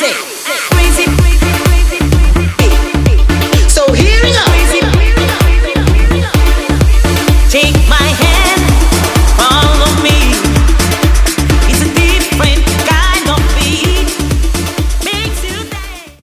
six.